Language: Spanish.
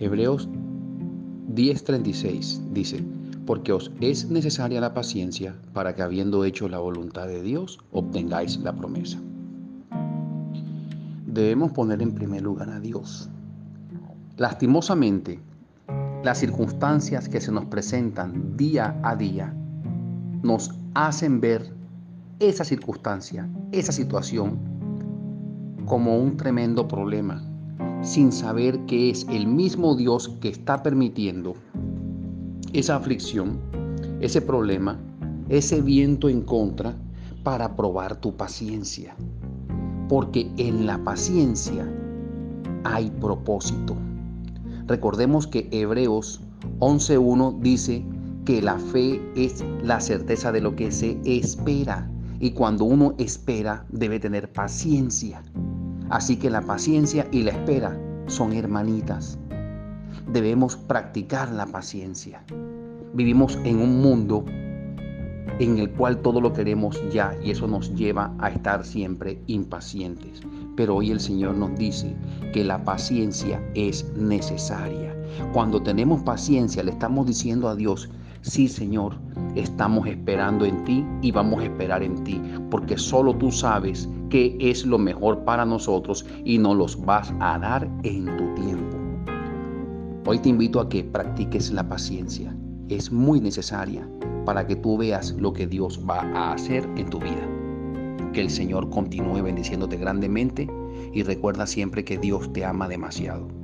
Hebreos 10:36 dice, porque os es necesaria la paciencia para que habiendo hecho la voluntad de Dios, obtengáis la promesa. Debemos poner en primer lugar a Dios. Lastimosamente, las circunstancias que se nos presentan día a día nos hacen ver esa circunstancia, esa situación, como un tremendo problema, sin saber que es el mismo Dios que está permitiendo esa aflicción, ese problema, ese viento en contra para probar tu paciencia. Porque en la paciencia hay propósito. Recordemos que Hebreos 11.1 dice que la fe es la certeza de lo que se espera. Y cuando uno espera debe tener paciencia. Así que la paciencia y la espera son hermanitas. Debemos practicar la paciencia. Vivimos en un mundo en el cual todo lo queremos ya y eso nos lleva a estar siempre impacientes. Pero hoy el Señor nos dice que la paciencia es necesaria. Cuando tenemos paciencia le estamos diciendo a Dios, sí Señor, estamos esperando en ti y vamos a esperar en ti, porque solo tú sabes qué es lo mejor para nosotros y nos los vas a dar en tu tiempo. Hoy te invito a que practiques la paciencia. Es muy necesaria para que tú veas lo que Dios va a hacer en tu vida. Que el Señor continúe bendiciéndote grandemente y recuerda siempre que Dios te ama demasiado.